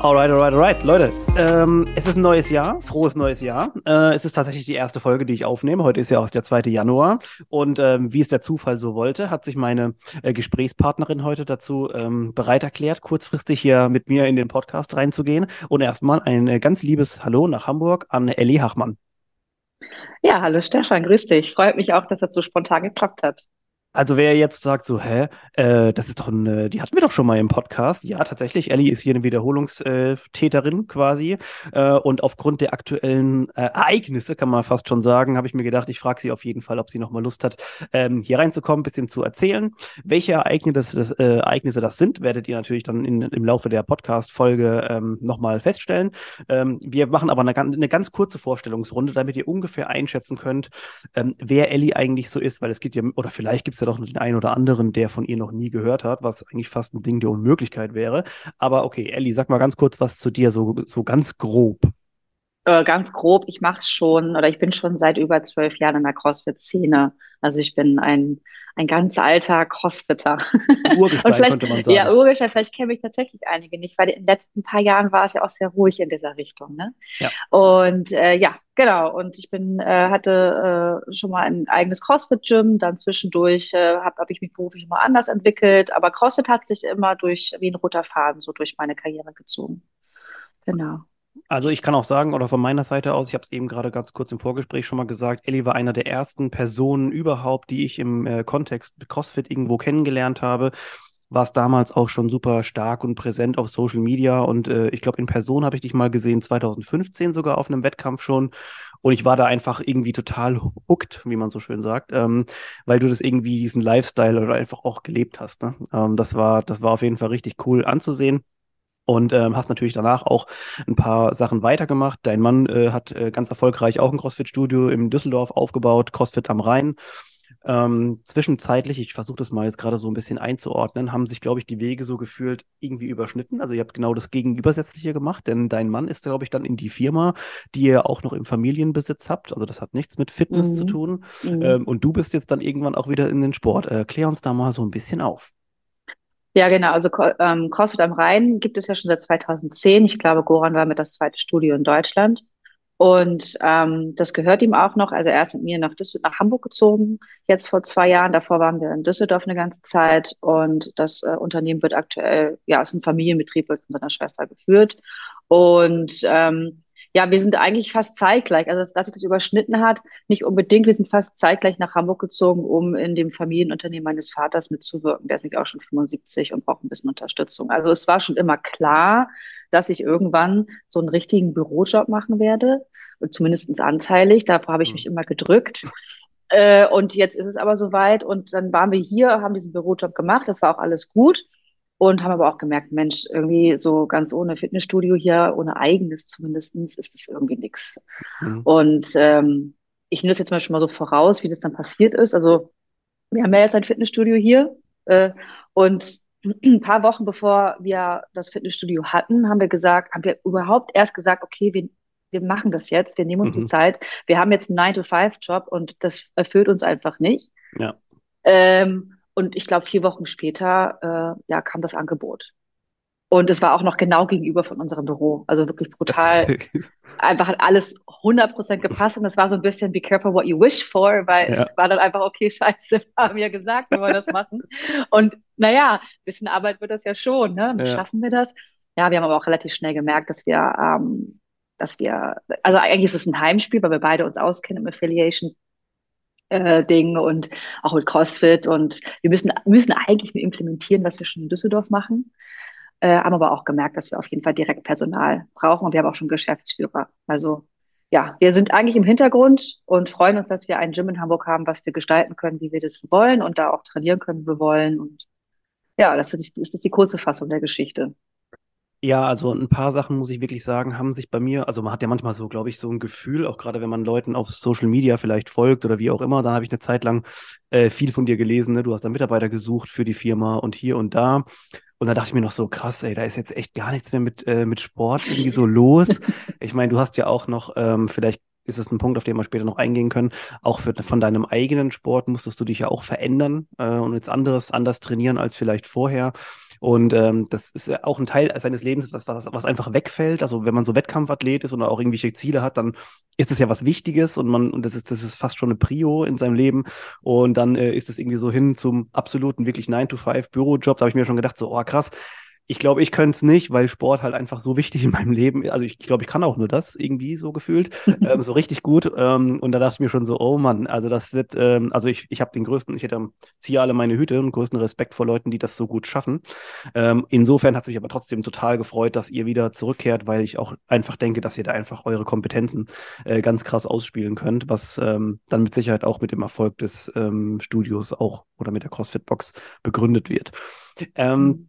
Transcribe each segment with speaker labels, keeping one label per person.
Speaker 1: Alright, alright, alright. Leute, ähm, es ist ein neues Jahr, frohes neues Jahr. Äh, es ist tatsächlich die erste Folge, die ich aufnehme. Heute ist ja auch der 2. Januar. Und ähm, wie es der Zufall so wollte, hat sich meine äh, Gesprächspartnerin heute dazu ähm, bereit erklärt, kurzfristig hier mit mir in den Podcast reinzugehen. Und erstmal ein äh, ganz liebes Hallo nach Hamburg an Elli Hachmann.
Speaker 2: Ja, hallo Stefan, grüß dich. Freut mich auch, dass das so spontan geklappt hat.
Speaker 1: Also wer jetzt sagt so, hä, äh, das ist doch ein, die hatten wir doch schon mal im Podcast. Ja, tatsächlich, Ellie ist hier eine Wiederholungstäterin quasi. Äh, und aufgrund der aktuellen äh, Ereignisse, kann man fast schon sagen, habe ich mir gedacht, ich frage sie auf jeden Fall, ob sie nochmal Lust hat, ähm, hier reinzukommen, ein bisschen zu erzählen. Welche Ereignisse das, äh, Ereignisse das sind, werdet ihr natürlich dann in, im Laufe der Podcast-Folge ähm, nochmal feststellen. Ähm, wir machen aber eine, eine, ganz kurze Vorstellungsrunde, damit ihr ungefähr einschätzen könnt, ähm, wer Ellie eigentlich so ist, weil es geht ja, oder vielleicht gibt es ja doch den einen oder anderen, der von ihr noch nie gehört hat, was eigentlich fast ein Ding der Unmöglichkeit wäre. Aber okay, Elli, sag mal ganz kurz was zu dir, so, so ganz grob.
Speaker 2: Äh, ganz grob, ich mache schon oder ich bin schon seit über zwölf Jahren in der CrossFit-Szene. Also ich bin ein, ein ganz alter Crossfitter.
Speaker 1: Urgestein könnte man sagen.
Speaker 2: Ja, Urgestein, vielleicht kenne ich tatsächlich einige nicht, weil in den letzten paar Jahren war es ja auch sehr ruhig in dieser Richtung. Ne? Ja. Und äh, ja, genau. Und ich bin, äh, hatte äh, schon mal ein eigenes CrossFit-Gym, dann zwischendurch äh, habe hab ich mich beruflich immer anders entwickelt, aber CrossFit hat sich immer durch wie ein roter Faden so durch meine Karriere gezogen. Genau.
Speaker 1: Also ich kann auch sagen, oder von meiner Seite aus, ich habe es eben gerade ganz kurz im Vorgespräch schon mal gesagt, Ellie war einer der ersten Personen überhaupt, die ich im äh, Kontext CrossFit irgendwo kennengelernt habe. War es damals auch schon super stark und präsent auf Social Media und äh, ich glaube, in Person habe ich dich mal gesehen, 2015 sogar auf einem Wettkampf schon. Und ich war da einfach irgendwie total hooked, wie man so schön sagt, ähm, weil du das irgendwie diesen Lifestyle oder einfach auch gelebt hast. Ne? Ähm, das war, das war auf jeden Fall richtig cool anzusehen und ähm, hast natürlich danach auch ein paar Sachen weitergemacht. Dein Mann äh, hat äh, ganz erfolgreich auch ein CrossFit-Studio in Düsseldorf aufgebaut, CrossFit am Rhein. Ähm, zwischenzeitlich, ich versuche das mal jetzt gerade so ein bisschen einzuordnen, haben sich, glaube ich, die Wege so gefühlt irgendwie überschnitten. Also ihr habt genau das Gegenübersätzliche gemacht, denn dein Mann ist, glaube ich, dann in die Firma, die ihr auch noch im Familienbesitz habt. Also das hat nichts mit Fitness mhm. zu tun. Mhm. Ähm, und du bist jetzt dann irgendwann auch wieder in den Sport. Äh, klär uns da mal so ein bisschen auf.
Speaker 2: Ja, genau. Also ähm, CrossFit am Rhein gibt es ja schon seit 2010. Ich glaube, Goran war mit das zweite Studio in Deutschland. Und ähm, das gehört ihm auch noch. Also er ist mit mir nach, Düsseldorf, nach Hamburg gezogen, jetzt vor zwei Jahren. Davor waren wir in Düsseldorf eine ganze Zeit. Und das äh, Unternehmen wird aktuell, ja, ist ein Familienbetrieb, wird von seiner Schwester geführt. Und ähm, ja, wir sind eigentlich fast zeitgleich. Also, dass sich das überschnitten hat, nicht unbedingt. Wir sind fast zeitgleich nach Hamburg gezogen, um in dem Familienunternehmen meines Vaters mitzuwirken. Der ist nämlich auch schon 75 und braucht ein bisschen Unterstützung. Also, es war schon immer klar, dass ich irgendwann so einen richtigen Bürojob machen werde. Zumindest anteilig. Davor habe ich mich mhm. immer gedrückt. Äh, und jetzt ist es aber soweit. Und dann waren wir hier, haben diesen Bürojob gemacht. Das war auch alles gut und haben aber auch gemerkt, Mensch, irgendwie so ganz ohne Fitnessstudio hier, ohne eigenes zumindestens, ist das irgendwie nichts. Mhm. Und ähm, ich nehme das jetzt mal schon mal so voraus, wie das dann passiert ist. Also wir haben ja jetzt ein Fitnessstudio hier äh, und ein paar Wochen bevor wir das Fitnessstudio hatten, haben wir gesagt, haben wir überhaupt erst gesagt, okay, wir, wir machen das jetzt, wir nehmen uns mhm. die Zeit. Wir haben jetzt einen 9-to-5-Job und das erfüllt uns einfach nicht. Ja. Ähm, und ich glaube, vier Wochen später äh, ja, kam das Angebot. Und es war auch noch genau gegenüber von unserem Büro. Also wirklich brutal. einfach hat alles 100% gepasst. Und es war so ein bisschen be careful what you wish for, weil ja. es war dann einfach, okay, scheiße, wir haben ja gesagt, wir wollen das machen. Und naja, ein bisschen Arbeit wird das ja schon. Ne? Ja. Schaffen wir das? Ja, wir haben aber auch relativ schnell gemerkt, dass wir, ähm, dass wir, also eigentlich ist es ein Heimspiel, weil wir beide uns auskennen im Affiliation äh, Ding und auch mit CrossFit und wir müssen, müssen eigentlich nur implementieren, was wir schon in Düsseldorf machen. Äh, haben aber auch gemerkt, dass wir auf jeden Fall direkt Personal brauchen und wir haben auch schon Geschäftsführer. Also ja, wir sind eigentlich im Hintergrund und freuen uns, dass wir ein Gym in Hamburg haben, was wir gestalten können, wie wir das wollen und da auch trainieren können, wie wir wollen. Und ja, das ist, das ist die kurze Fassung der Geschichte.
Speaker 1: Ja, also ein paar Sachen muss ich wirklich sagen, haben sich bei mir, also man hat ja manchmal so, glaube ich, so ein Gefühl, auch gerade wenn man Leuten auf Social Media vielleicht folgt oder wie auch immer, dann habe ich eine Zeit lang äh, viel von dir gelesen, ne? Du hast da Mitarbeiter gesucht für die Firma und hier und da. Und da dachte ich mir noch so, krass, ey, da ist jetzt echt gar nichts mehr mit, äh, mit Sport irgendwie so los. Ich meine, du hast ja auch noch, ähm, vielleicht ist es ein Punkt, auf den wir später noch eingehen können. Auch für, von deinem eigenen Sport musstest du dich ja auch verändern äh, und jetzt anderes, anders trainieren als vielleicht vorher. Und ähm, das ist ja auch ein Teil seines Lebens, was, was, was einfach wegfällt. Also wenn man so Wettkampfathlet ist oder auch irgendwelche Ziele hat, dann ist es ja was Wichtiges und man, und das ist, das ist fast schon eine Prio in seinem Leben. Und dann äh, ist es irgendwie so hin zum absoluten, wirklich 9-to-5 Bürojob. Da habe ich mir schon gedacht, so, oh krass, ich glaube, ich könnte es nicht, weil Sport halt einfach so wichtig in meinem Leben ist. Also ich glaube, ich kann auch nur das irgendwie so gefühlt, ähm, so richtig gut. Ähm, und da dachte ich mir schon so, oh Mann, also das wird, ähm, also ich, ich habe den größten, ich hätte, ziehe alle meine Hüte und größten Respekt vor Leuten, die das so gut schaffen. Ähm, insofern hat es mich aber trotzdem total gefreut, dass ihr wieder zurückkehrt, weil ich auch einfach denke, dass ihr da einfach eure Kompetenzen äh, ganz krass ausspielen könnt, was ähm, dann mit Sicherheit auch mit dem Erfolg des ähm, Studios auch oder mit der CrossFit Box begründet wird. Ähm, mhm.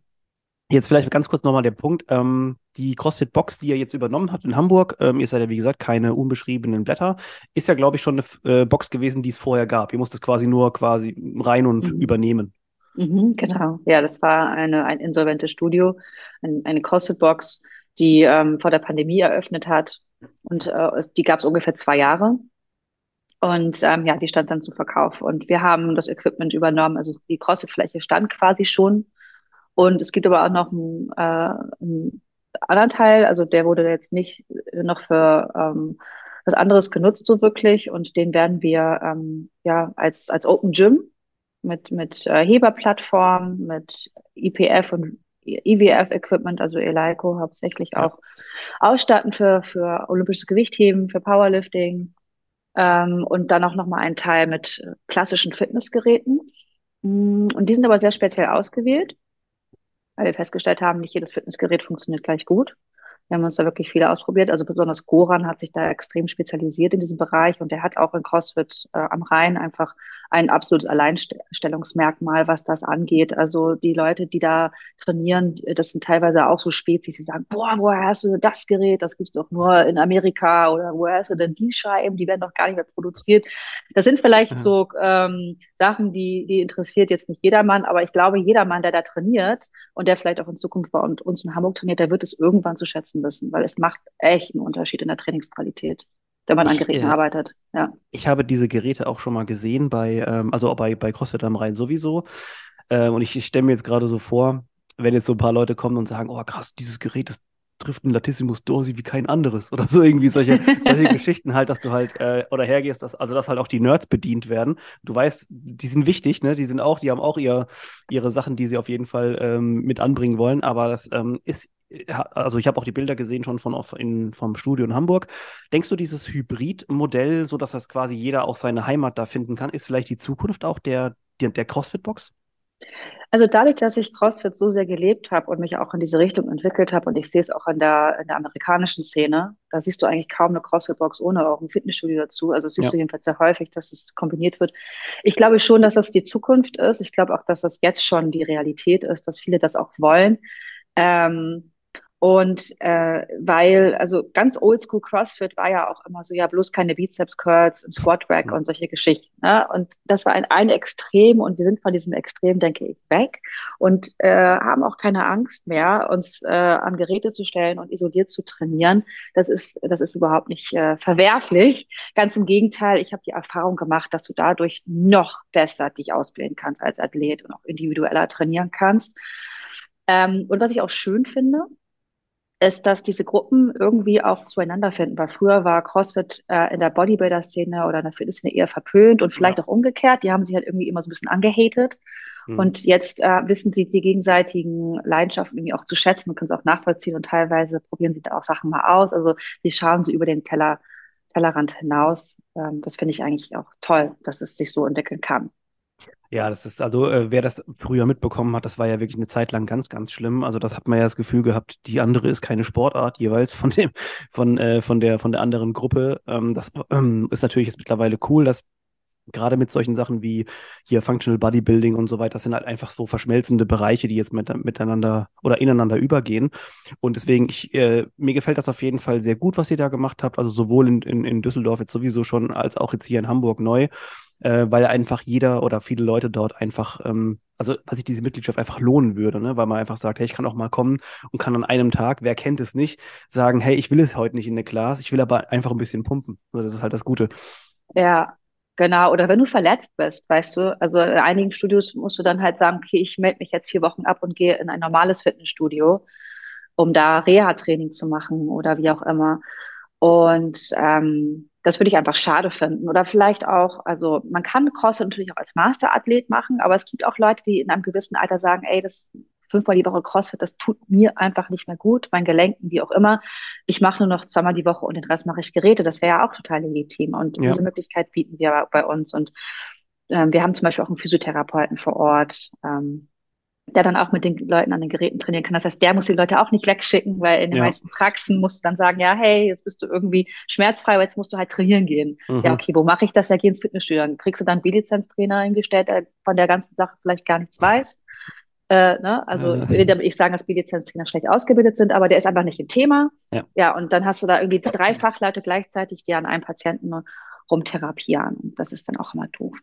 Speaker 1: Jetzt vielleicht ganz kurz nochmal der Punkt. Ähm, die CrossFit-Box, die ihr jetzt übernommen habt in Hamburg, ähm, ihr seid ja wie gesagt keine unbeschriebenen Blätter, ist ja, glaube ich, schon eine äh, Box gewesen, die es vorher gab. Ihr musstet quasi nur quasi rein und mhm. übernehmen.
Speaker 2: Mhm, genau. Ja, das war eine, ein insolventes Studio, ein, eine CrossFit-Box, die ähm, vor der Pandemie eröffnet hat. Und äh, die gab es ungefähr zwei Jahre. Und ähm, ja, die stand dann zu Verkauf. Und wir haben das Equipment übernommen. Also die CrossFit-Fläche stand quasi schon. Und es gibt aber auch noch einen, äh, einen anderen Teil, also der wurde jetzt nicht noch für ähm, was anderes genutzt so wirklich und den werden wir ähm, ja als, als Open Gym mit, mit äh, Heberplattform, mit IPF und IWF-Equipment, also Eleiko hauptsächlich auch ja. ausstatten für, für olympisches Gewichtheben, für Powerlifting ähm, und dann auch nochmal ein Teil mit klassischen Fitnessgeräten. Mm, und die sind aber sehr speziell ausgewählt weil wir festgestellt haben, nicht jedes Fitnessgerät funktioniert gleich gut. Wir haben uns da wirklich viele ausprobiert. Also besonders Goran hat sich da extrem spezialisiert in diesem Bereich und der hat auch in CrossFit äh, am Rhein einfach ein absolutes Alleinstellungsmerkmal, was das angeht. Also die Leute, die da trainieren, das sind teilweise auch so Spezies, die sagen, boah, woher hast du das Gerät? Das gibt's doch nur in Amerika oder woher hast du denn die Scheiben? Die werden doch gar nicht mehr produziert. Das sind vielleicht ja. so ähm, Sachen, die, die interessiert jetzt nicht jedermann, aber ich glaube, jedermann, der da trainiert und der vielleicht auch in Zukunft bei uns in Hamburg trainiert, der wird es irgendwann zu schätzen setzen müssen, weil es macht echt einen Unterschied in der Trainingsqualität, wenn man an Geräten ich, arbeitet. Ja.
Speaker 1: Ich habe diese Geräte auch schon mal gesehen bei, ähm, also bei, bei CrossFit am Rhein sowieso. Ähm, und ich, ich stelle mir jetzt gerade so vor, wenn jetzt so ein paar Leute kommen und sagen, oh krass, dieses Gerät, das trifft ein Latissimus Dorsi wie kein anderes oder so irgendwie solche, solche Geschichten halt, dass du halt äh, oder hergehst, dass, also dass halt auch die Nerds bedient werden. Du weißt, die sind wichtig, ne? Die sind auch, die haben auch ihr, ihre Sachen, die sie auf jeden Fall ähm, mit anbringen wollen, aber das ähm, ist also ich habe auch die Bilder gesehen schon von in, vom Studio in Hamburg. Denkst du, dieses Hybrid-Modell, so dass das quasi jeder auch seine Heimat da finden kann, ist vielleicht die Zukunft auch der, der, der CrossFit-Box?
Speaker 2: Also dadurch, dass ich CrossFit so sehr gelebt habe und mich auch in diese Richtung entwickelt habe und ich sehe es auch in der, in der amerikanischen Szene, da siehst du eigentlich kaum eine CrossFit-Box ohne auch ein Fitnessstudio dazu. Also siehst ja. du jedenfalls sehr häufig, dass es kombiniert wird. Ich glaube schon, dass das die Zukunft ist. Ich glaube auch, dass das jetzt schon die Realität ist, dass viele das auch wollen. Ähm, und äh, weil, also ganz oldschool CrossFit war ja auch immer so, ja, bloß keine Bizeps Curls im Squat Rack und solche Geschichten. Ne? Und das war ein, ein Extrem und wir sind von diesem Extrem, denke ich, weg und äh, haben auch keine Angst mehr, uns äh, an Geräte zu stellen und isoliert zu trainieren. Das ist, das ist überhaupt nicht äh, verwerflich. Ganz im Gegenteil, ich habe die Erfahrung gemacht, dass du dadurch noch besser dich ausbilden kannst als Athlet und auch individueller trainieren kannst. Ähm, und was ich auch schön finde, ist, dass diese Gruppen irgendwie auch zueinander finden. Weil früher war CrossFit äh, in der Bodybuilder-Szene oder in der Fitnessszene eher verpönt und vielleicht ja. auch umgekehrt. Die haben sich halt irgendwie immer so ein bisschen angehatet. Mhm. Und jetzt äh, wissen sie die gegenseitigen Leidenschaften irgendwie auch zu schätzen und können es auch nachvollziehen und teilweise probieren sie da auch Sachen mal aus. Also sie schauen so über den Teller, Tellerrand hinaus. Ähm, das finde ich eigentlich auch toll, dass es sich so entwickeln kann.
Speaker 1: Ja, das ist also, äh, wer das früher mitbekommen hat, das war ja wirklich eine Zeit lang ganz, ganz schlimm. Also das hat man ja das Gefühl gehabt, die andere ist keine Sportart jeweils von dem, von, äh, von der, von der anderen Gruppe. Ähm, das ähm, ist natürlich jetzt mittlerweile cool, dass gerade mit solchen Sachen wie hier Functional Bodybuilding und so weiter, das sind halt einfach so verschmelzende Bereiche, die jetzt mit, miteinander oder ineinander übergehen. Und deswegen, ich, äh, mir gefällt das auf jeden Fall sehr gut, was ihr da gemacht habt. Also sowohl in, in, in Düsseldorf jetzt sowieso schon, als auch jetzt hier in Hamburg neu, äh, weil einfach jeder oder viele Leute dort einfach, ähm, also weil sich diese Mitgliedschaft einfach lohnen würde, ne? weil man einfach sagt, hey, ich kann auch mal kommen und kann an einem Tag, wer kennt es nicht, sagen, hey, ich will es heute nicht in der Class, ich will aber einfach ein bisschen pumpen. Also das ist halt das Gute.
Speaker 2: Ja, Genau, oder wenn du verletzt bist, weißt du, also in einigen Studios musst du dann halt sagen, okay, ich melde mich jetzt vier Wochen ab und gehe in ein normales Fitnessstudio, um da Reha-Training zu machen oder wie auch immer. Und ähm, das würde ich einfach schade finden. Oder vielleicht auch, also man kann CrossFit natürlich auch als Masterathlet machen, aber es gibt auch Leute, die in einem gewissen Alter sagen, ey, das fünfmal die Woche CrossFit, das tut mir einfach nicht mehr gut, meinen Gelenken, wie auch immer. Ich mache nur noch zweimal die Woche und den Rest mache ich Geräte. Das wäre ja auch total legitim. Und ja. diese Möglichkeit bieten wir bei uns. Und ähm, wir haben zum Beispiel auch einen Physiotherapeuten vor Ort, ähm, der dann auch mit den Leuten an den Geräten trainieren kann. Das heißt, der muss die Leute auch nicht wegschicken, weil in den ja. meisten Praxen musst du dann sagen, ja, hey, jetzt bist du irgendwie schmerzfrei, aber jetzt musst du halt trainieren gehen. Mhm. Ja, okay, wo mache ich das? Ja, geh ins Fitnessstudio. Dann kriegst du dann B-Lizenz-Trainer eingestellt, der von der ganzen Sache vielleicht gar nichts weiß. Äh, ne? Also ich will damit nicht sagen, dass B-Lizenztrainer schlecht ausgebildet sind, aber der ist einfach nicht im Thema. Ja. ja, und dann hast du da irgendwie drei Fachleute gleichzeitig, die an einem Patienten rumtherapieren. Und das ist dann auch immer doof.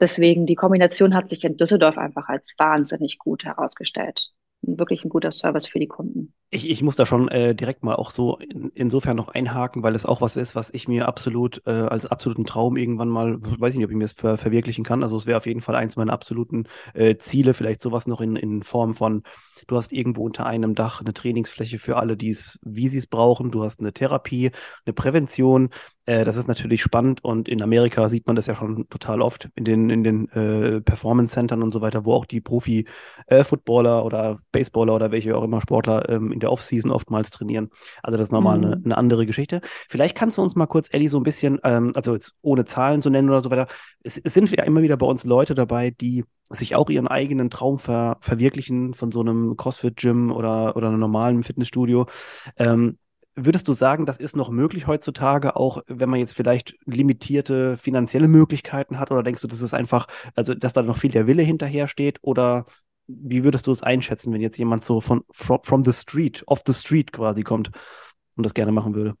Speaker 2: Deswegen, die Kombination hat sich in Düsseldorf einfach als wahnsinnig gut herausgestellt wirklich ein guter Service für die Kunden.
Speaker 1: Ich, ich muss da schon äh, direkt mal auch so in, insofern noch einhaken, weil es auch was ist, was ich mir absolut äh, als absoluten Traum irgendwann mal, weiß ich nicht, ob ich mir das ver verwirklichen kann. Also es wäre auf jeden Fall eins meiner absoluten äh, Ziele, vielleicht sowas noch in, in Form von, du hast irgendwo unter einem Dach eine Trainingsfläche für alle, die es, wie sie es brauchen. Du hast eine Therapie, eine Prävention. Äh, das ist natürlich spannend und in Amerika sieht man das ja schon total oft in den, in den äh, Performance-Centern und so weiter, wo auch die Profi-Footballer äh, oder Baseballer oder welche auch immer Sportler ähm, in der Offseason oftmals trainieren. Also das ist nochmal mhm. eine, eine, andere Geschichte. Vielleicht kannst du uns mal kurz, Ellie, so ein bisschen, ähm, also jetzt ohne Zahlen zu nennen oder so weiter, es, es, sind ja immer wieder bei uns Leute dabei, die sich auch ihren eigenen Traum ver verwirklichen von so einem CrossFit-Gym oder, oder einem normalen Fitnessstudio. Ähm, Würdest du sagen, das ist noch möglich heutzutage, auch wenn man jetzt vielleicht limitierte finanzielle Möglichkeiten hat? Oder denkst du, das ist einfach, also dass da noch viel der Wille hinterher steht? Oder wie würdest du es einschätzen, wenn jetzt jemand so von from, from the street, off the street quasi kommt und das gerne machen würde?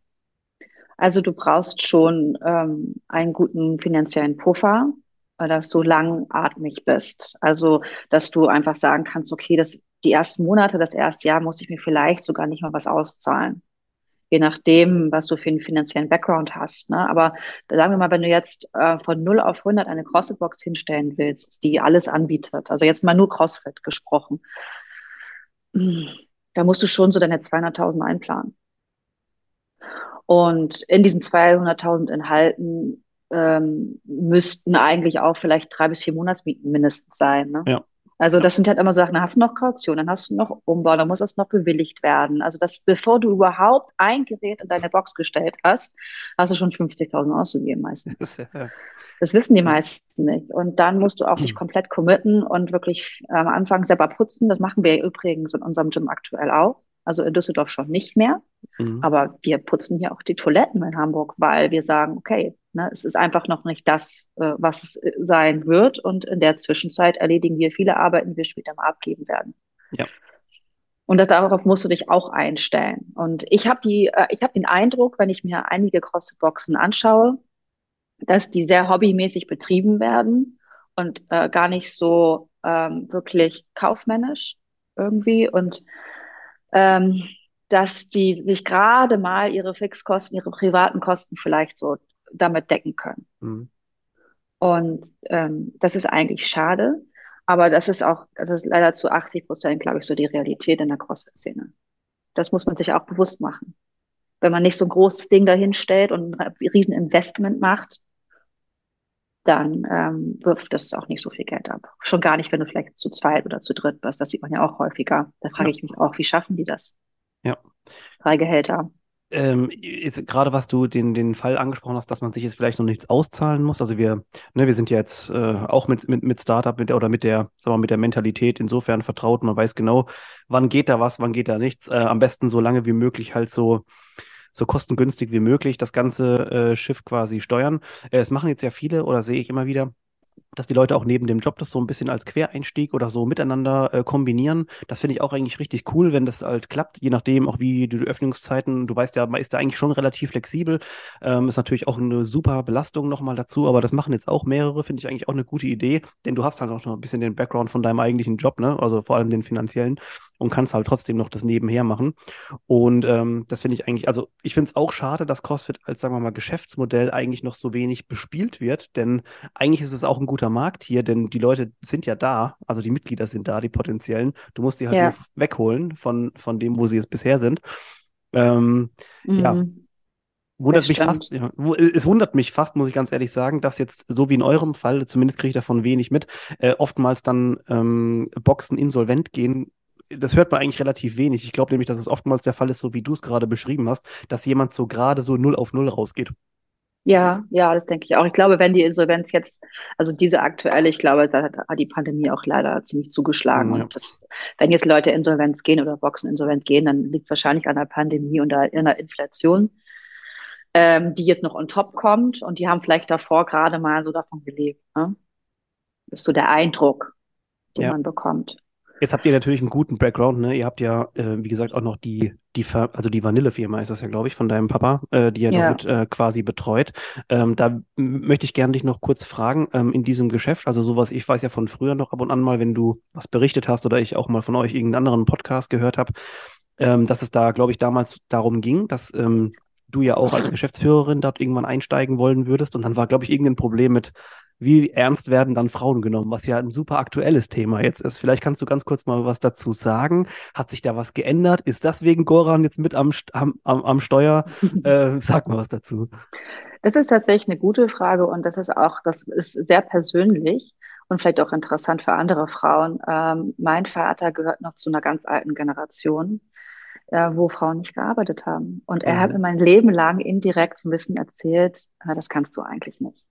Speaker 2: Also du brauchst schon ähm, einen guten finanziellen Puffer, weil du so langatmig bist. Also dass du einfach sagen kannst, okay, das die ersten Monate, das erste Jahr muss ich mir vielleicht sogar nicht mal was auszahlen je nachdem, was du für einen finanziellen Background hast. Ne? Aber sagen wir mal, wenn du jetzt äh, von 0 auf 100 eine CrossFit-Box hinstellen willst, die alles anbietet, also jetzt mal nur CrossFit gesprochen, da musst du schon so deine 200.000 einplanen. Und in diesen 200.000 Inhalten ähm, müssten eigentlich auch vielleicht drei bis vier Monatsmieten mindestens sein. Ne? Ja. Also das sind halt immer Sachen, dann hast du noch Kaution, dann hast du noch Umbau, dann muss das noch bewilligt werden. Also das, bevor du überhaupt ein Gerät in deine Box gestellt hast, hast du schon 50.000 ausgegeben meistens. Das wissen die meisten nicht. Und dann musst du auch dich komplett committen und wirklich am Anfang selber putzen. Das machen wir übrigens in unserem Gym aktuell auch. Also in Düsseldorf schon nicht mehr. Mhm. Aber wir putzen hier auch die Toiletten in Hamburg, weil wir sagen, okay, ne, es ist einfach noch nicht das, äh, was es äh, sein wird. Und in der Zwischenzeit erledigen wir viele Arbeiten, die wir später mal abgeben werden. Ja. Und darauf musst du dich auch einstellen. Und ich habe die, äh, ich habe den Eindruck, wenn ich mir einige CrossFit-Boxen anschaue, dass die sehr hobbymäßig betrieben werden und äh, gar nicht so ähm, wirklich kaufmännisch irgendwie. Und ähm, dass die sich gerade mal ihre Fixkosten, ihre privaten Kosten vielleicht so damit decken können. Mhm. Und ähm, das ist eigentlich schade, aber das ist auch, das ist leider zu 80 Prozent, glaube ich, so die Realität in der CrossFit-Szene. Das muss man sich auch bewusst machen. Wenn man nicht so ein großes Ding dahin stellt und ein riesen Investment macht, dann ähm, wirft das auch nicht so viel Geld ab. Schon gar nicht, wenn du vielleicht zu zweit oder zu dritt bist. Das sieht man ja auch häufiger. Da frage ja. ich mich auch, wie schaffen die das?
Speaker 1: Ja.
Speaker 2: Drei Gehälter.
Speaker 1: Ähm, jetzt gerade was du den, den Fall angesprochen hast, dass man sich jetzt vielleicht noch nichts auszahlen muss. Also wir, ne, wir sind ja jetzt äh, auch mit, mit, mit Startup mit der, oder mit der, sagen wir mit der Mentalität insofern vertraut. Man weiß genau, wann geht da was, wann geht da nichts. Äh, am besten so lange wie möglich halt so so kostengünstig wie möglich das ganze äh, Schiff quasi steuern. Äh, es machen jetzt ja viele oder sehe ich immer wieder, dass die Leute auch neben dem Job das so ein bisschen als Quereinstieg oder so miteinander äh, kombinieren. Das finde ich auch eigentlich richtig cool, wenn das halt klappt, je nachdem auch wie die Öffnungszeiten, du weißt ja, man ist da eigentlich schon relativ flexibel. Ähm, ist natürlich auch eine super Belastung nochmal dazu, aber das machen jetzt auch mehrere, finde ich eigentlich auch eine gute Idee, denn du hast halt auch noch ein bisschen den Background von deinem eigentlichen Job, ne? Also vor allem den finanziellen und kannst halt trotzdem noch das nebenher machen. Und ähm, das finde ich eigentlich, also ich finde es auch schade, dass CrossFit als, sagen wir mal, Geschäftsmodell eigentlich noch so wenig bespielt wird, denn eigentlich ist es auch ein guter Markt hier, denn die Leute sind ja da, also die Mitglieder sind da, die potenziellen. Du musst die halt ja. nur wegholen von, von dem, wo sie jetzt bisher sind. Ähm, mhm. Ja, Wundert mich fast, ja, es wundert mich fast, muss ich ganz ehrlich sagen, dass jetzt, so wie in eurem Fall, zumindest kriege ich davon wenig mit, äh, oftmals dann ähm, Boxen insolvent gehen, das hört man eigentlich relativ wenig. Ich glaube nämlich, dass es oftmals der Fall ist, so wie du es gerade beschrieben hast, dass jemand so gerade so null auf null rausgeht.
Speaker 2: Ja, ja, das denke ich auch. Ich glaube, wenn die Insolvenz jetzt, also diese aktuelle, ich glaube, da hat die Pandemie auch leider ziemlich zugeschlagen. Ja. Und das, wenn jetzt Leute Insolvenz gehen oder Boxen insolvent gehen, dann liegt es wahrscheinlich an der Pandemie und der Inflation, ähm, die jetzt noch on top kommt. Und die haben vielleicht davor gerade mal so davon gelebt. Ne? Das ist so der Eindruck, den ja. man bekommt.
Speaker 1: Jetzt habt ihr natürlich einen guten Background, ne? Ihr habt ja, äh, wie gesagt, auch noch die, die, also die Vanillefirma ist das ja, glaube ich, von deinem Papa, äh, die er ja. noch mit äh, quasi betreut. Ähm, da möchte ich gerne dich noch kurz fragen, ähm, in diesem Geschäft, also sowas, ich weiß ja von früher noch ab und an mal, wenn du was berichtet hast oder ich auch mal von euch irgendeinen anderen Podcast gehört habe, ähm, dass es da, glaube ich, damals darum ging, dass ähm, du ja auch als Geschäftsführerin dort irgendwann einsteigen wollen würdest. Und dann war, glaube ich, irgendein Problem mit wie ernst werden dann Frauen genommen, was ja ein super aktuelles Thema jetzt ist. Vielleicht kannst du ganz kurz mal was dazu sagen. Hat sich da was geändert? Ist das wegen Goran jetzt mit am, am, am Steuer? äh, sag mal was dazu.
Speaker 2: Das ist tatsächlich eine gute Frage und das ist auch, das ist sehr persönlich und vielleicht auch interessant für andere Frauen. Ähm, mein Vater gehört noch zu einer ganz alten Generation, äh, wo Frauen nicht gearbeitet haben. Und er mhm. hat mir mein Leben lang indirekt so ein bisschen erzählt, äh, das kannst du eigentlich nicht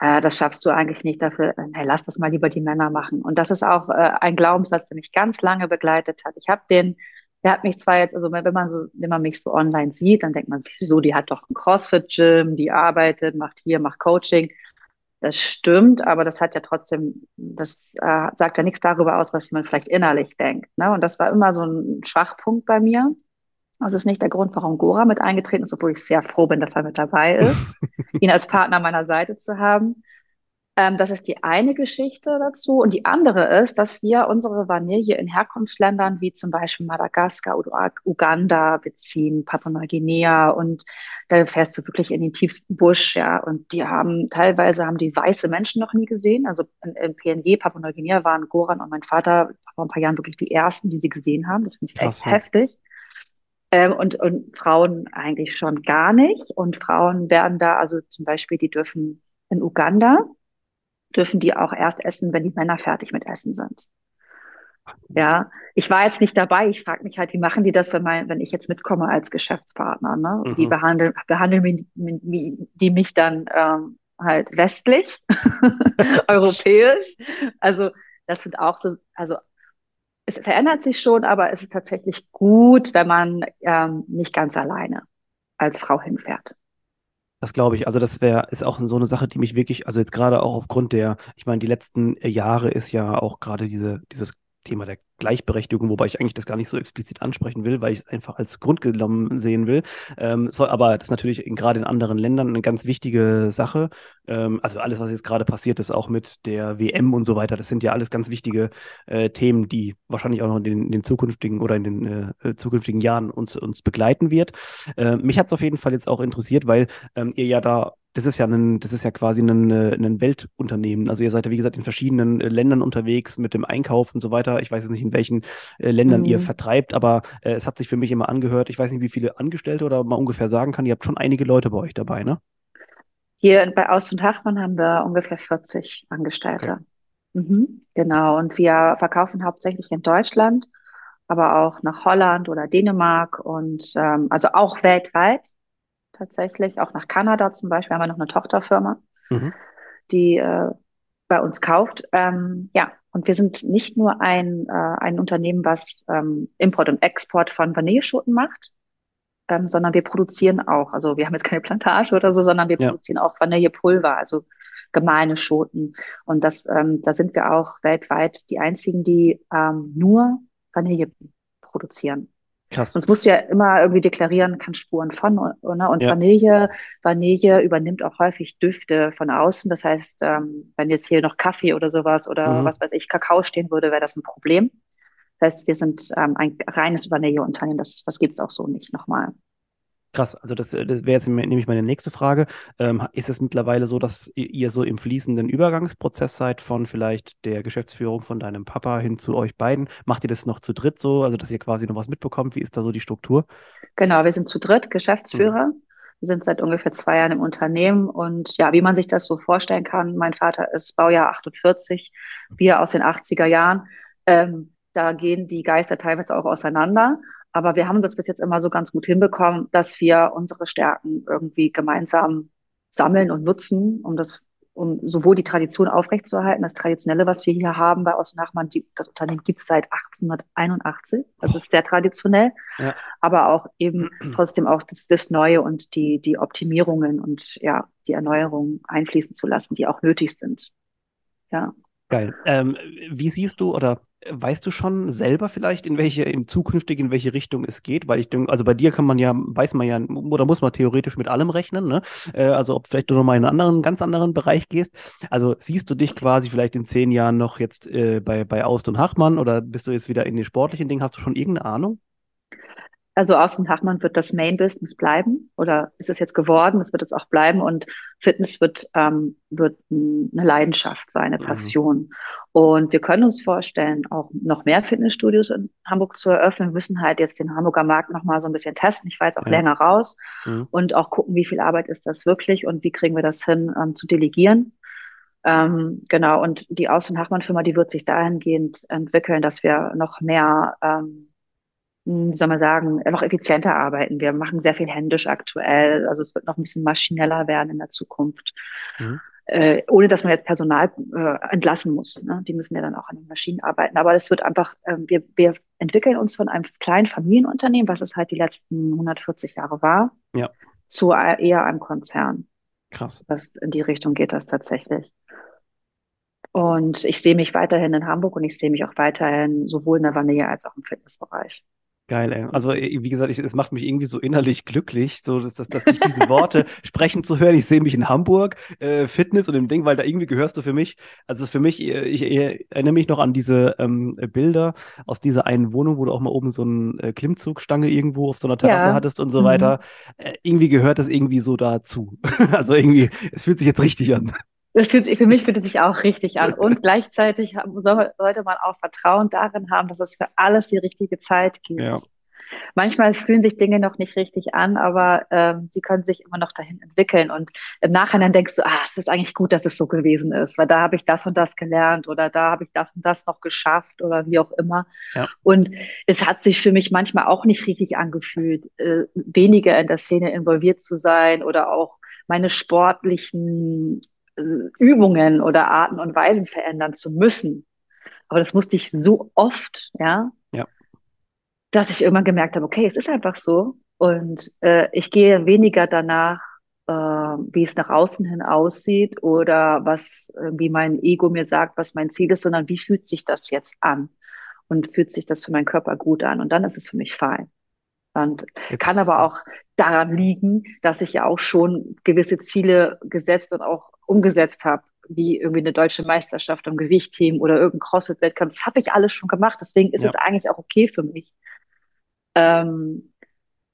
Speaker 2: äh, das schaffst du eigentlich nicht dafür, hey, lass das mal lieber die Männer machen. Und das ist auch ein Glaubenssatz, der mich ganz lange begleitet hat. Ich habe den, der hat mich zwar jetzt, also wenn man so, wenn man mich so online sieht, dann denkt man, wieso, die hat doch ein CrossFit-Gym, die arbeitet, macht hier, macht Coaching. Das stimmt, aber das hat ja trotzdem, das äh, sagt ja nichts darüber aus, was jemand vielleicht innerlich denkt. Ne? Und das war immer so ein Schwachpunkt bei mir. Das ist nicht der Grund, warum Gora mit eingetreten ist, obwohl ich sehr froh bin, dass er mit dabei ist, ihn als Partner meiner Seite zu haben. Ähm, das ist die eine Geschichte dazu. Und die andere ist, dass wir unsere Vanille in Herkunftsländern wie zum Beispiel Madagaskar oder Uganda beziehen, Papua-Neuguinea. Und da fährst du wirklich in den tiefsten Busch, ja. Und die haben, teilweise haben die weiße Menschen noch nie gesehen. Also in, in PNG, Papua-Neuguinea waren Goran und mein Vater vor ein paar Jahren wirklich die ersten, die sie gesehen haben. Das finde ich echt Krass, heftig. Ähm, und, und Frauen eigentlich schon gar nicht. Und Frauen werden da, also zum Beispiel, die dürfen in Uganda, dürfen die auch erst essen, wenn die Männer fertig mit Essen sind. Ja, ich war jetzt nicht dabei. Ich frage mich halt, wie machen die das, wenn, mein, wenn ich jetzt mitkomme als Geschäftspartner? Ne? Mhm. Wie behandeln, behandeln die mich dann ähm, halt westlich, europäisch? Also das sind auch so, also es verändert sich schon, aber es ist tatsächlich gut, wenn man ähm, nicht ganz alleine als Frau hinfährt.
Speaker 1: Das glaube ich. Also das wäre ist auch so eine Sache, die mich wirklich, also jetzt gerade auch aufgrund der, ich meine, die letzten Jahre ist ja auch gerade diese dieses Thema der Gleichberechtigung, wobei ich eigentlich das gar nicht so explizit ansprechen will, weil ich es einfach als Grund genommen sehen will. Ähm, soll, aber das ist natürlich gerade in anderen Ländern eine ganz wichtige Sache. Ähm, also alles, was jetzt gerade passiert ist, auch mit der WM und so weiter, das sind ja alles ganz wichtige äh, Themen, die wahrscheinlich auch noch in den, in den zukünftigen oder in den äh, äh zukünftigen Jahren uns, uns begleiten wird. Äh, mich hat es auf jeden Fall jetzt auch interessiert, weil ähm, ihr ja da das ist ja ein, das ist ja quasi ein, äh, ein Weltunternehmen. Also ihr seid ja, wie gesagt, in verschiedenen äh, Ländern unterwegs mit dem Einkauf und so weiter. Ich weiß jetzt nicht, in welchen äh, Ländern mhm. ihr vertreibt, aber äh, es hat sich für mich immer angehört. Ich weiß nicht, wie viele Angestellte oder mal ungefähr sagen kann. Ihr habt schon einige Leute bei euch dabei, ne?
Speaker 2: Hier bei Aus und Hachmann haben wir ungefähr 40 Angestellte. Okay. Mhm, genau. Und wir verkaufen hauptsächlich in Deutschland, aber auch nach Holland oder Dänemark und ähm, also auch weltweit tatsächlich, auch nach Kanada zum Beispiel, haben wir noch eine Tochterfirma, mhm. die äh, bei uns kauft. Ähm, ja, und wir sind nicht nur ein, äh, ein Unternehmen, was ähm, Import und Export von Vanilleschoten macht, ähm, sondern wir produzieren auch. Also wir haben jetzt keine Plantage oder so, sondern wir ja. produzieren auch Vanillepulver, also gemeine Schoten. Und das, ähm, da sind wir auch weltweit die einzigen, die ähm, nur Vanille produzieren. Krass. Sonst musst du ja immer irgendwie deklarieren, kann Spuren von, ne? Und ja. Vanille, Vanille übernimmt auch häufig Düfte von außen. Das heißt, ähm, wenn jetzt hier noch Kaffee oder sowas oder mhm. was weiß ich, Kakao stehen würde, wäre das ein Problem. Das heißt, wir sind ähm, ein reines Vanilleunternehmen. Das, das gibt es auch so nicht nochmal.
Speaker 1: Krass, also das, das wäre jetzt nämlich meine nächste Frage. Ähm, ist es mittlerweile so, dass ihr so im fließenden Übergangsprozess seid von vielleicht der Geschäftsführung von deinem Papa hin zu euch beiden? Macht ihr das noch zu dritt so, also dass ihr quasi noch was mitbekommt? Wie ist da so die Struktur?
Speaker 2: Genau, wir sind zu dritt Geschäftsführer. Mhm. Wir sind seit ungefähr zwei Jahren im Unternehmen und ja, wie man sich das so vorstellen kann, mein Vater ist Baujahr 48, wir aus den 80er Jahren. Ähm, da gehen die Geister teilweise auch auseinander. Aber wir haben das bis jetzt immer so ganz gut hinbekommen, dass wir unsere Stärken irgendwie gemeinsam sammeln und nutzen, um das, um sowohl die Tradition aufrechtzuerhalten, das Traditionelle, was wir hier haben bei Außennachmann, die, das Unternehmen gibt es seit 1881, das ist sehr traditionell, ja. aber auch eben trotzdem auch das, das Neue und die, die Optimierungen und ja, die Erneuerungen einfließen zu lassen, die auch nötig sind. Ja.
Speaker 1: Geil. Ähm, wie siehst du oder weißt du schon selber vielleicht, in welche, in zukünftig, in welche Richtung es geht? Weil ich denke, also bei dir kann man ja, weiß man ja, oder muss man theoretisch mit allem rechnen, ne? Äh, also ob vielleicht du nochmal in einen anderen, ganz anderen Bereich gehst. Also siehst du dich quasi vielleicht in zehn Jahren noch jetzt äh, bei, bei Aust und Hachmann oder bist du jetzt wieder in den sportlichen Dingen? Hast du schon irgendeine Ahnung?
Speaker 2: Also Austin Hachmann wird das Main Business bleiben oder ist es jetzt geworden? Es wird es auch bleiben und Fitness wird, ähm, wird eine Leidenschaft sein, eine mhm. Passion. Mhm. Und wir können uns vorstellen, auch noch mehr Fitnessstudios in Hamburg zu eröffnen. Wir müssen halt jetzt den Hamburger Markt noch mal so ein bisschen testen. Ich war jetzt auch ja. länger raus mhm. und auch gucken, wie viel Arbeit ist das wirklich und wie kriegen wir das hin, ähm, zu delegieren. Ähm, genau, und die Aus- Hachmann Firma, die wird sich dahingehend entwickeln, dass wir noch mehr ähm, hm, wie soll man sagen, noch effizienter arbeiten. Wir machen sehr viel händisch aktuell. Also es wird noch ein bisschen maschineller werden in der Zukunft. Mhm. Äh, ohne dass man jetzt Personal äh, entlassen muss. Ne? Die müssen ja dann auch an den Maschinen arbeiten. Aber es wird einfach, äh, wir, wir entwickeln uns von einem kleinen Familienunternehmen, was es halt die letzten 140 Jahre war, ja. zu eher einem Konzern. Krass. Das, in die Richtung geht das tatsächlich. Und ich sehe mich weiterhin in Hamburg und ich sehe mich auch weiterhin sowohl in der Vanille als auch im Fitnessbereich.
Speaker 1: Geil, ey. Also, äh, wie gesagt, ich, es macht mich irgendwie so innerlich glücklich, so dass, dass, dass ich diese Worte sprechen zu hören. Ich sehe mich in Hamburg, äh, Fitness und dem Ding, weil da irgendwie gehörst du für mich, also für mich, äh, ich, ich erinnere mich noch an diese ähm, Bilder aus dieser einen Wohnung, wo du auch mal oben so eine äh, Klimmzugstange irgendwo auf so einer Terrasse ja. hattest und so mhm. weiter. Äh, irgendwie gehört das irgendwie so dazu. also irgendwie, es fühlt sich jetzt richtig an.
Speaker 2: Das fühlt sich, für mich fühlt es sich auch richtig an. Und gleichzeitig sollte man auch Vertrauen darin haben, dass es für alles die richtige Zeit gibt. Ja. Manchmal fühlen sich Dinge noch nicht richtig an, aber ähm, sie können sich immer noch dahin entwickeln. Und im Nachhinein denkst du, ah, es ist eigentlich gut, dass es so gewesen ist, weil da habe ich das und das gelernt oder da habe ich das und das noch geschafft oder wie auch immer. Ja. Und es hat sich für mich manchmal auch nicht richtig angefühlt, äh, weniger in der Szene involviert zu sein oder auch meine sportlichen Übungen oder Arten und Weisen verändern zu müssen. Aber das musste ich so oft, ja, ja. dass ich irgendwann gemerkt habe, okay, es ist einfach so. Und äh, ich gehe weniger danach, äh, wie es nach außen hin aussieht oder was, wie mein Ego mir sagt, was mein Ziel ist, sondern wie fühlt sich das jetzt an? Und fühlt sich das für meinen Körper gut an? Und dann ist es für mich fein. Und Jetzt. kann aber auch daran liegen, dass ich ja auch schon gewisse Ziele gesetzt und auch umgesetzt habe, wie irgendwie eine deutsche Meisterschaft am Gewichtheben oder irgendein CrossFit-Wettkampf. Das habe ich alles schon gemacht, deswegen ist ja. es eigentlich auch okay für mich. Ähm,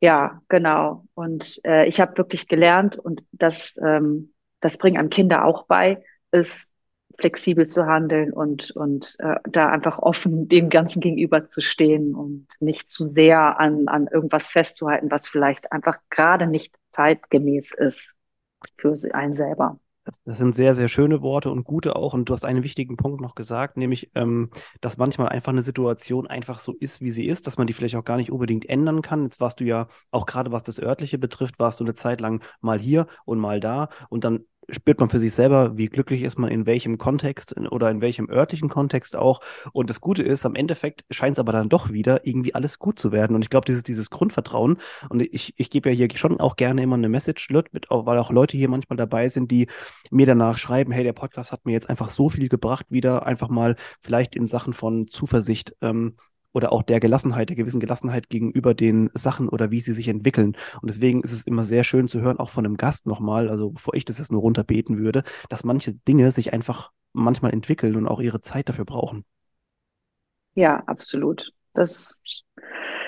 Speaker 2: ja, genau. Und äh, ich habe wirklich gelernt und das, ähm, das bringen einem Kinder auch bei, ist flexibel zu handeln und, und äh, da einfach offen dem Ganzen gegenüber zu stehen und nicht zu sehr an, an irgendwas festzuhalten, was vielleicht einfach gerade nicht zeitgemäß ist für einen selber.
Speaker 1: Das, sind sehr, sehr schöne Worte und gute auch. Und du hast einen wichtigen Punkt noch gesagt, nämlich, ähm, dass manchmal einfach eine Situation einfach so ist, wie sie ist, dass man die vielleicht auch gar nicht unbedingt ändern kann. Jetzt warst du ja auch gerade, was das Örtliche betrifft, warst du eine Zeit lang mal hier und mal da. Und dann spürt man für sich selber, wie glücklich ist man in welchem Kontext oder in welchem örtlichen Kontext auch. Und das Gute ist, am Endeffekt scheint es aber dann doch wieder irgendwie alles gut zu werden. Und ich glaube, dieses, dieses Grundvertrauen, und ich, ich gebe ja hier schon auch gerne immer eine Message mit, weil auch Leute hier manchmal dabei sind, die mir danach schreiben, hey, der Podcast hat mir jetzt einfach so viel gebracht, wieder einfach mal vielleicht in Sachen von Zuversicht ähm, oder auch der Gelassenheit, der gewissen Gelassenheit gegenüber den Sachen oder wie sie sich entwickeln. Und deswegen ist es immer sehr schön zu hören, auch von einem Gast nochmal, also bevor ich das jetzt nur runterbeten würde, dass manche Dinge sich einfach manchmal entwickeln und auch ihre Zeit dafür brauchen.
Speaker 2: Ja, absolut. Das,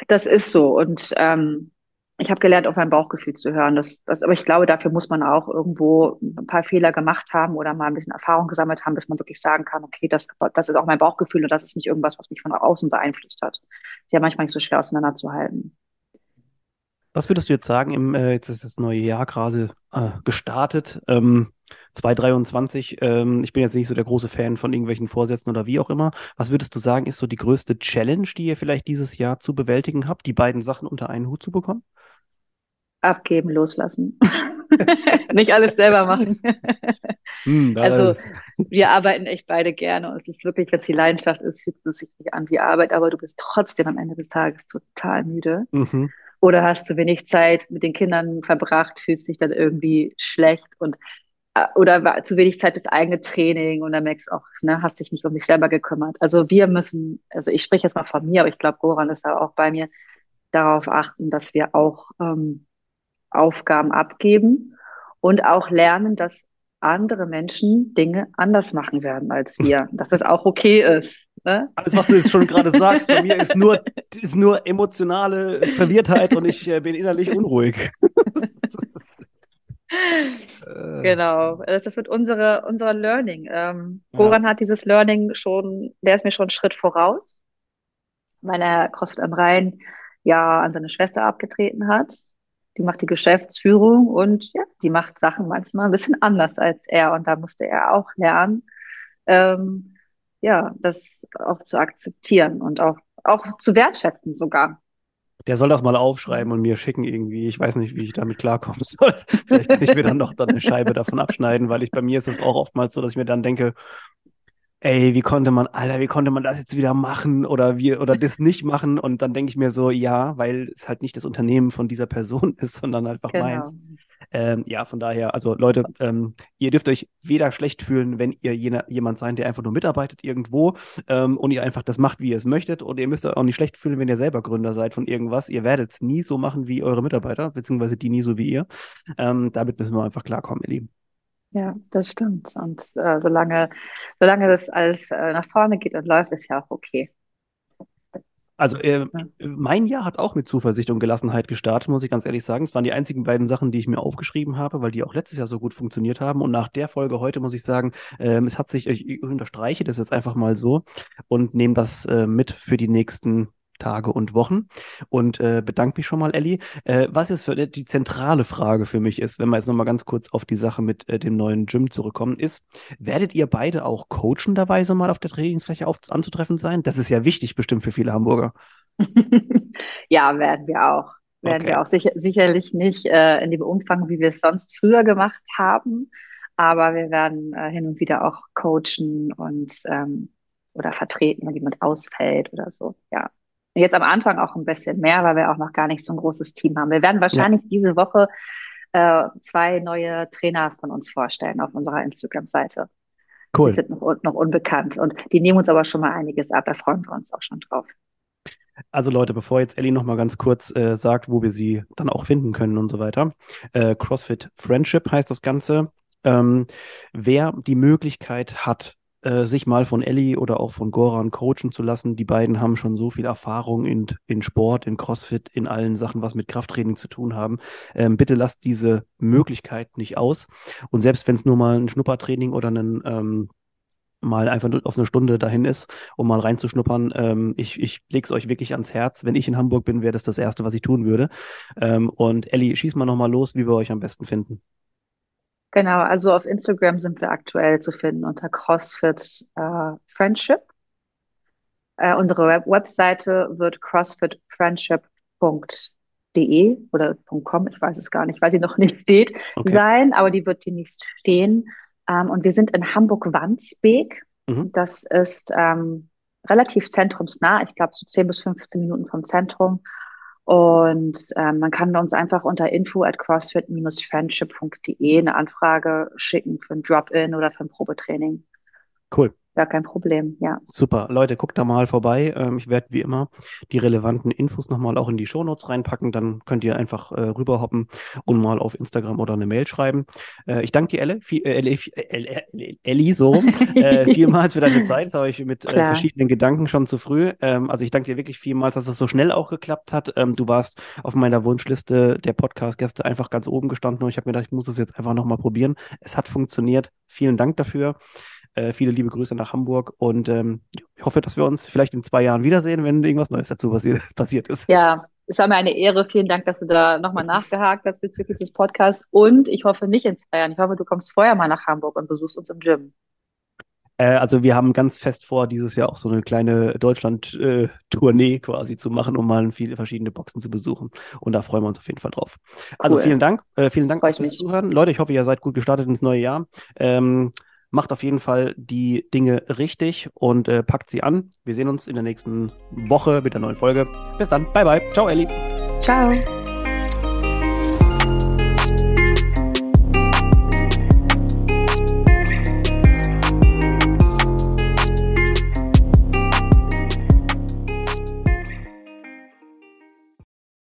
Speaker 2: das ist so. Und ähm, ich habe gelernt, auf mein Bauchgefühl zu hören. Das, das, aber ich glaube, dafür muss man auch irgendwo ein paar Fehler gemacht haben oder mal ein bisschen Erfahrung gesammelt haben, bis man wirklich sagen kann, okay, das, das ist auch mein Bauchgefühl und das ist nicht irgendwas, was mich von außen beeinflusst hat. ist ja manchmal nicht so schwer auseinanderzuhalten.
Speaker 1: Was würdest du jetzt sagen, im, äh, jetzt ist das neue Jahr gerade äh, gestartet, ähm, 2023, ähm, ich bin jetzt nicht so der große Fan von irgendwelchen Vorsätzen oder wie auch immer. Was würdest du sagen, ist so die größte Challenge, die ihr vielleicht dieses Jahr zu bewältigen habt, die beiden Sachen unter einen Hut zu bekommen?
Speaker 2: Abgeben, loslassen. Nicht alles selber machen. Hm, also wir arbeiten echt beide gerne und es ist wirklich, wenn es die Leidenschaft ist, fühlt es sich nicht an wie Arbeit, aber du bist trotzdem am Ende des Tages total müde. Mhm. Oder hast zu wenig Zeit mit den Kindern verbracht, fühlst dich dann irgendwie schlecht und äh, oder zu wenig Zeit fürs eigene Training und dann merkst du auch, ne, hast dich nicht um dich selber gekümmert. Also wir müssen, also ich spreche jetzt mal von mir, aber ich glaube, Goran ist da auch bei mir, darauf achten, dass wir auch ähm, Aufgaben abgeben und auch lernen, dass andere Menschen Dinge anders machen werden als wir, dass das auch okay ist.
Speaker 1: Ne? Alles, was du jetzt schon gerade sagst, bei mir ist nur, ist nur emotionale Verwirrtheit und ich äh, bin innerlich unruhig.
Speaker 2: genau, das wird unsere, unser Learning. Ähm, Goran ja. hat dieses Learning schon, der ist mir schon einen Schritt voraus, weil er CrossFit am Rhein ja an seine Schwester abgetreten hat die macht die Geschäftsführung und ja, die macht Sachen manchmal ein bisschen anders als er. Und da musste er auch lernen, ähm, ja, das auch zu akzeptieren und auch, auch zu wertschätzen sogar.
Speaker 1: Der soll das mal aufschreiben und mir schicken irgendwie. Ich weiß nicht, wie ich damit klarkommen soll. Vielleicht kann ich mir dann noch dann eine Scheibe davon abschneiden, weil ich bei mir ist es auch oftmals so, dass ich mir dann denke, ey, wie konnte man, Alter, wie konnte man das jetzt wieder machen oder wie, oder das nicht machen? Und dann denke ich mir so, ja, weil es halt nicht das Unternehmen von dieser Person ist, sondern einfach genau. meins. Ähm, ja, von daher, also Leute, ähm, ihr dürft euch weder schlecht fühlen, wenn ihr jener, jemand seid, der einfach nur mitarbeitet irgendwo ähm, und ihr einfach das macht, wie ihr es möchtet. Und ihr müsst auch nicht schlecht fühlen, wenn ihr selber Gründer seid von irgendwas. Ihr werdet es nie so machen wie eure Mitarbeiter, beziehungsweise die nie so wie ihr. Ähm, damit müssen wir einfach klarkommen, ihr Lieben.
Speaker 2: Ja, das stimmt. Und äh, solange, solange das alles äh, nach vorne geht und läuft, ist ja auch okay.
Speaker 1: Also äh, mein Jahr hat auch mit Zuversicht und Gelassenheit gestartet, muss ich ganz ehrlich sagen. Es waren die einzigen beiden Sachen, die ich mir aufgeschrieben habe, weil die auch letztes Jahr so gut funktioniert haben. Und nach der Folge heute muss ich sagen, ähm, es hat sich, ich unterstreiche das jetzt einfach mal so und nehme das äh, mit für die nächsten Tage und Wochen. Und äh, bedanke mich schon mal, Elli. Äh, was jetzt für die zentrale Frage für mich ist, wenn wir jetzt nochmal ganz kurz auf die Sache mit äh, dem neuen Gym zurückkommen, ist, werdet ihr beide auch coachenderweise mal auf der Trainingsfläche auf, anzutreffen sein? Das ist ja wichtig bestimmt für viele Hamburger.
Speaker 2: ja, werden wir auch. Werden okay. wir auch sicher, sicherlich nicht äh, in dem Umfang, wie wir es sonst früher gemacht haben. Aber wir werden äh, hin und wieder auch coachen und ähm, oder vertreten, wenn jemand ausfällt oder so. Ja. Jetzt am Anfang auch ein bisschen mehr, weil wir auch noch gar nicht so ein großes Team haben. Wir werden wahrscheinlich ja. diese Woche äh, zwei neue Trainer von uns vorstellen auf unserer Instagram-Seite. Cool. Die sind noch, noch unbekannt und die nehmen uns aber schon mal einiges ab. Da freuen wir uns auch schon drauf.
Speaker 1: Also Leute, bevor jetzt Ellie noch mal ganz kurz äh, sagt, wo wir sie dann auch finden können und so weiter. Äh, CrossFit Friendship heißt das Ganze. Ähm, wer die Möglichkeit hat, äh, sich mal von Ellie oder auch von Goran coachen zu lassen. Die beiden haben schon so viel Erfahrung in, in Sport, in CrossFit, in allen Sachen, was mit Krafttraining zu tun haben. Ähm, bitte lasst diese Möglichkeit nicht aus. Und selbst wenn es nur mal ein Schnuppertraining oder ein ähm, mal einfach auf eine Stunde dahin ist, um mal reinzuschnuppern. Ähm, ich ich lege es euch wirklich ans Herz. Wenn ich in Hamburg bin, wäre das das Erste, was ich tun würde. Ähm, und Ellie, schieß mal nochmal los, wie wir euch am besten finden.
Speaker 2: Genau, also auf Instagram sind wir aktuell zu finden unter CrossFit äh, Friendship. Äh, unsere Web Webseite wird crossfitfriendship.de .de oder .com, ich weiß es gar nicht, weil sie noch nicht steht, okay. sein, aber die wird demnächst stehen. Ähm, und wir sind in Hamburg-Wandsbek. Mhm. Das ist ähm, relativ zentrumsnah, ich glaube so 10 bis 15 Minuten vom Zentrum. Und ähm, man kann uns einfach unter info at crossfit-friendship.de eine Anfrage schicken für ein Drop-in oder für ein Probetraining.
Speaker 1: Cool.
Speaker 2: Gar kein Problem, ja.
Speaker 1: Super. Leute, guckt da mal vorbei. Ähm, ich werde wie immer die relevanten Infos nochmal auch in die Shownotes reinpacken. Dann könnt ihr einfach äh, rüberhoppen und mal auf Instagram oder eine Mail schreiben. Äh, ich danke dir, Elle, viel, äh, Elli, Elli, Elli, so äh, vielmals für deine Zeit. Das habe ich mit äh, verschiedenen Gedanken schon zu früh. Ähm, also ich danke dir wirklich vielmals, dass es so schnell auch geklappt hat. Ähm, du warst auf meiner Wunschliste der Podcast-Gäste einfach ganz oben gestanden und ich habe mir gedacht, ich muss es jetzt einfach nochmal probieren. Es hat funktioniert. Vielen Dank dafür. Äh, viele liebe Grüße nach Hamburg und ähm, ich hoffe, dass wir uns vielleicht in zwei Jahren wiedersehen, wenn irgendwas Neues dazu passiert, passiert ist.
Speaker 2: Ja, es war mir eine Ehre. Vielen Dank, dass du da nochmal nachgehakt hast bezüglich des Podcasts. Und ich hoffe nicht in zwei Jahren. Ich hoffe, du kommst vorher mal nach Hamburg und besuchst uns im Gym.
Speaker 1: Äh, also wir haben ganz fest vor, dieses Jahr auch so eine kleine Deutschland-Tournee äh, quasi zu machen, um mal viele verschiedene Boxen zu besuchen. Und da freuen wir uns auf jeden Fall drauf. Also cool. Also vielen Dank. Äh, vielen Dank fürs Zuhören. Leute, ich hoffe, ihr seid gut gestartet ins neue Jahr. Ähm, Macht auf jeden Fall die Dinge richtig und äh, packt sie an. Wir sehen uns in der nächsten Woche mit der neuen Folge. Bis dann. Bye, bye. Ciao, Elli.
Speaker 2: Ciao.